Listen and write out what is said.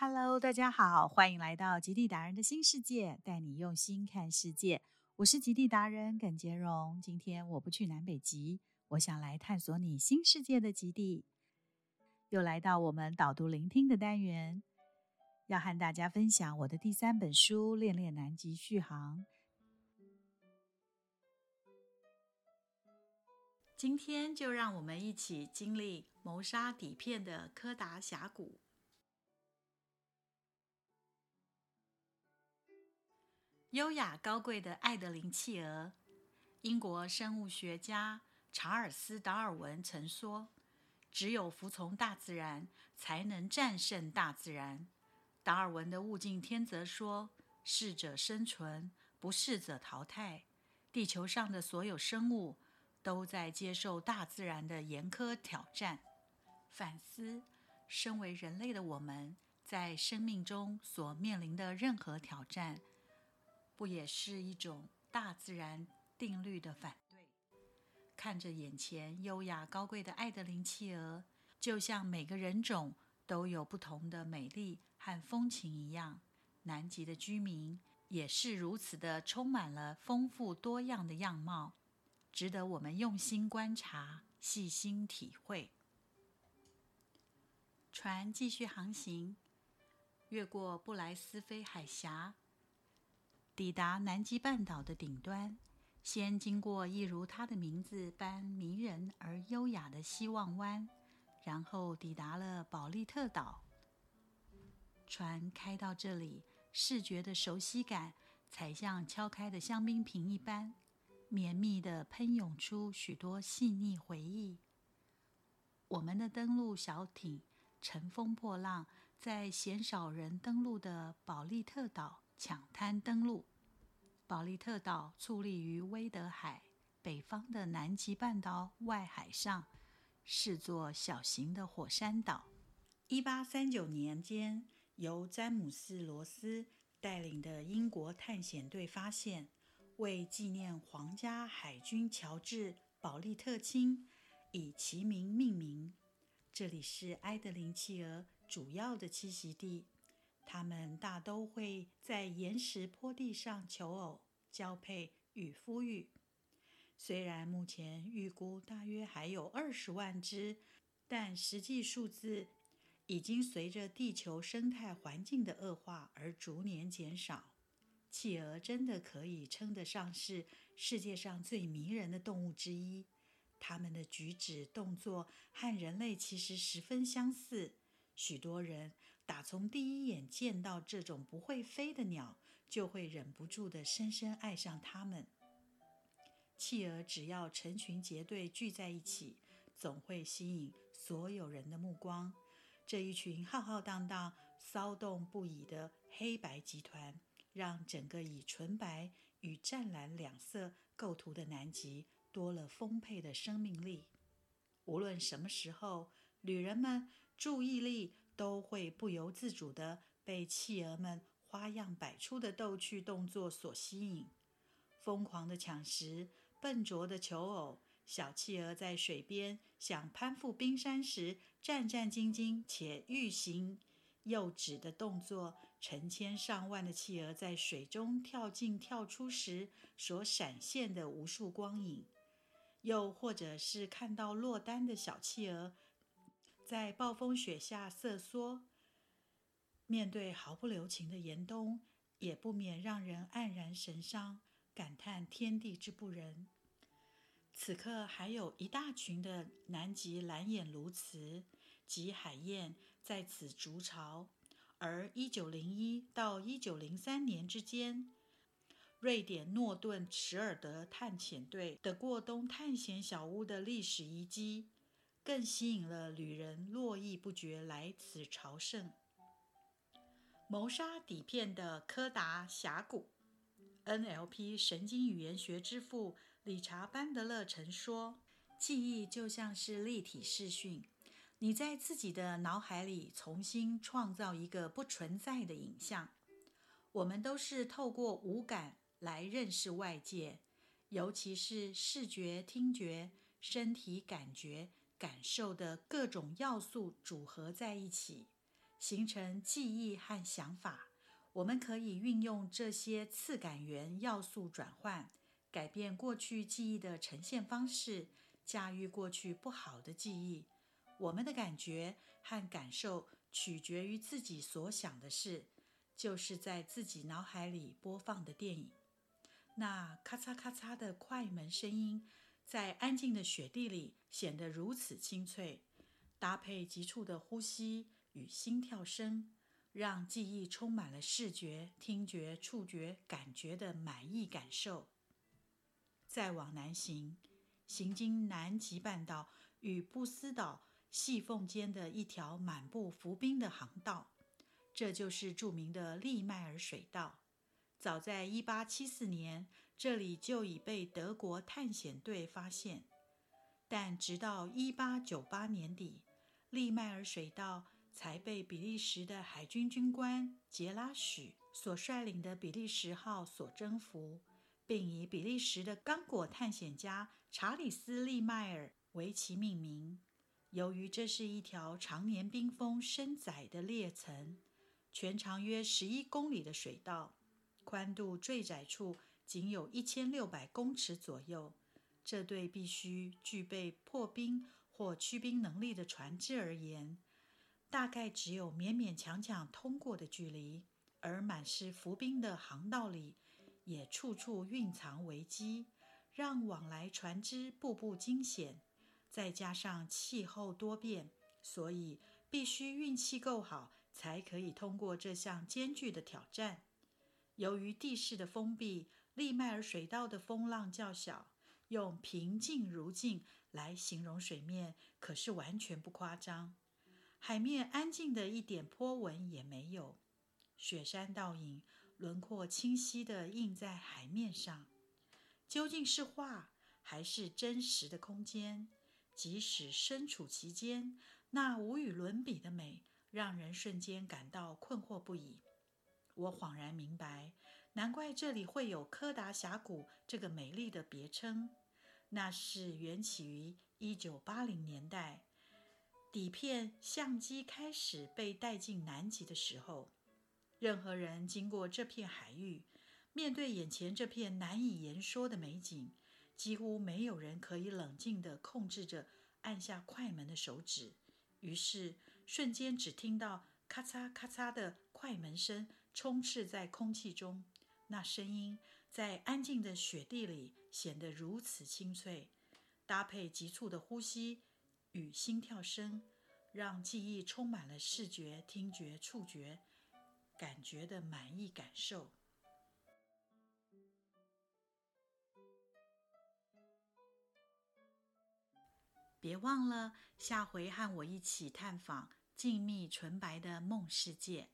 Hello，大家好，欢迎来到极地达人的新世界，带你用心看世界。我是极地达人耿杰荣。今天我不去南北极，我想来探索你新世界的极地。又来到我们导读聆听的单元，要和大家分享我的第三本书《恋恋南极续航》。今天就让我们一起经历谋杀底片的柯达峡谷。优雅高贵的爱德琳企鹅，英国生物学家查尔斯·达尔文曾说：“只有服从大自然，才能战胜大自然。”达尔文的物竞天择说：“适者生存，不适者淘汰。”地球上的所有生物都在接受大自然的严苛挑战。反思：身为人类的我们，在生命中所面临的任何挑战。不也是一种大自然定律的反对？看着眼前优雅高贵的爱德琳企鹅，就像每个人种都有不同的美丽和风情一样，南极的居民也是如此的充满了丰富多样的样貌，值得我们用心观察、细心体会。船继续航行，越过布莱斯菲海峡。抵达南极半岛的顶端，先经过一如它的名字般迷人而优雅的希望湾，然后抵达了保利特岛。船开到这里，视觉的熟悉感才像敲开的香槟瓶一般，绵密地喷涌出许多细腻回忆。我们的登陆小艇乘风破浪，在鲜少人登陆的保利特岛。抢滩登陆，保利特岛矗立于威德海北方的南极半岛外海上，是座小型的火山岛。一八三九年间，由詹姆斯·罗斯带领的英国探险队发现，为纪念皇家海军乔治·保利特卿，以其名命名。这里是埃德林企鹅主要的栖息地。它们大都会在岩石坡地上求偶、交配与孵育。虽然目前预估大约还有二十万只，但实际数字已经随着地球生态环境的恶化而逐年减少。企鹅真的可以称得上是世界上最迷人的动物之一。它们的举止动作和人类其实十分相似。许多人打从第一眼见到这种不会飞的鸟，就会忍不住地深深爱上它们。企鹅只要成群结队聚在一起，总会吸引所有人的目光。这一群浩浩荡荡、骚动不已的黑白集团，让整个以纯白与湛蓝两色构图的南极多了丰沛的生命力。无论什么时候，旅人们。注意力都会不由自主地被企鹅们花样百出的逗趣动作所吸引，疯狂的抢食、笨拙的求偶，小企鹅在水边想攀附冰山时战战兢兢且欲行又止的动作，成千上万的企鹅在水中跳进跳出时所闪现的无数光影，又或者是看到落单的小企鹅。在暴风雪下瑟缩，面对毫不留情的严冬，也不免让人黯然神伤，感叹天地之不仁。此刻，还有一大群的南极蓝眼鸬鹚及海燕在此筑巢。而1901到1903年之间，瑞典诺顿池尔德探险队的过冬探险小屋的历史遗迹。更吸引了旅人络绎不绝来此朝圣。谋杀底片的柯达峡谷，NLP 神经语言学之父理查·班德勒曾说：“记忆就像是立体视讯，你在自己的脑海里重新创造一个不存在的影像。我们都是透过五感来认识外界，尤其是视觉、听觉、身体感觉。”感受的各种要素组合在一起，形成记忆和想法。我们可以运用这些次感元要素转换，改变过去记忆的呈现方式，驾驭过去不好的记忆。我们的感觉和感受取决于自己所想的事，就是在自己脑海里播放的电影。那咔嚓咔嚓的快门声音，在安静的雪地里显得如此清脆，搭配急促的呼吸与心跳声，让记忆充满了视觉、听觉、触觉、感觉的满意感受。再往南行，行经南极半岛与布斯岛细缝间的一条满布浮冰的航道，这就是著名的利迈尔水道。早在1874年，这里就已被德国探险队发现，但直到1898年底，利迈尔水道才被比利时的海军军官杰拉许所率领的比利时号所征服，并以比利时的刚果探险家查理斯·利迈尔为其命名。由于这是一条常年冰封深窄的裂层，全长约11公里的水道。宽度最窄处仅有一千六百公尺左右，这对必须具备破冰或驱冰能力的船只而言，大概只有勉勉强强通过的距离。而满是浮冰的航道里，也处处蕴藏危机，让往来船只步步惊险。再加上气候多变，所以必须运气够好，才可以通过这项艰巨的挑战。由于地势的封闭，利迈尔水道的风浪较小，用“平静如镜”来形容水面可是完全不夸张。海面安静的一点波纹也没有，雪山倒影，轮廓清晰地映在海面上。究竟是画还是真实的空间？即使身处其间，那无与伦比的美，让人瞬间感到困惑不已。我恍然明白，难怪这里会有柯达峡谷这个美丽的别称。那是缘起于一九八零年代，底片相机开始被带进南极的时候。任何人经过这片海域，面对眼前这片难以言说的美景，几乎没有人可以冷静地控制着按下快门的手指。于是，瞬间只听到咔嚓咔嚓的快门声。充斥在空气中，那声音在安静的雪地里显得如此清脆，搭配急促的呼吸与心跳声，让记忆充满了视觉、听觉、触觉感觉的满意感受。别忘了下回和我一起探访静谧纯白的梦世界。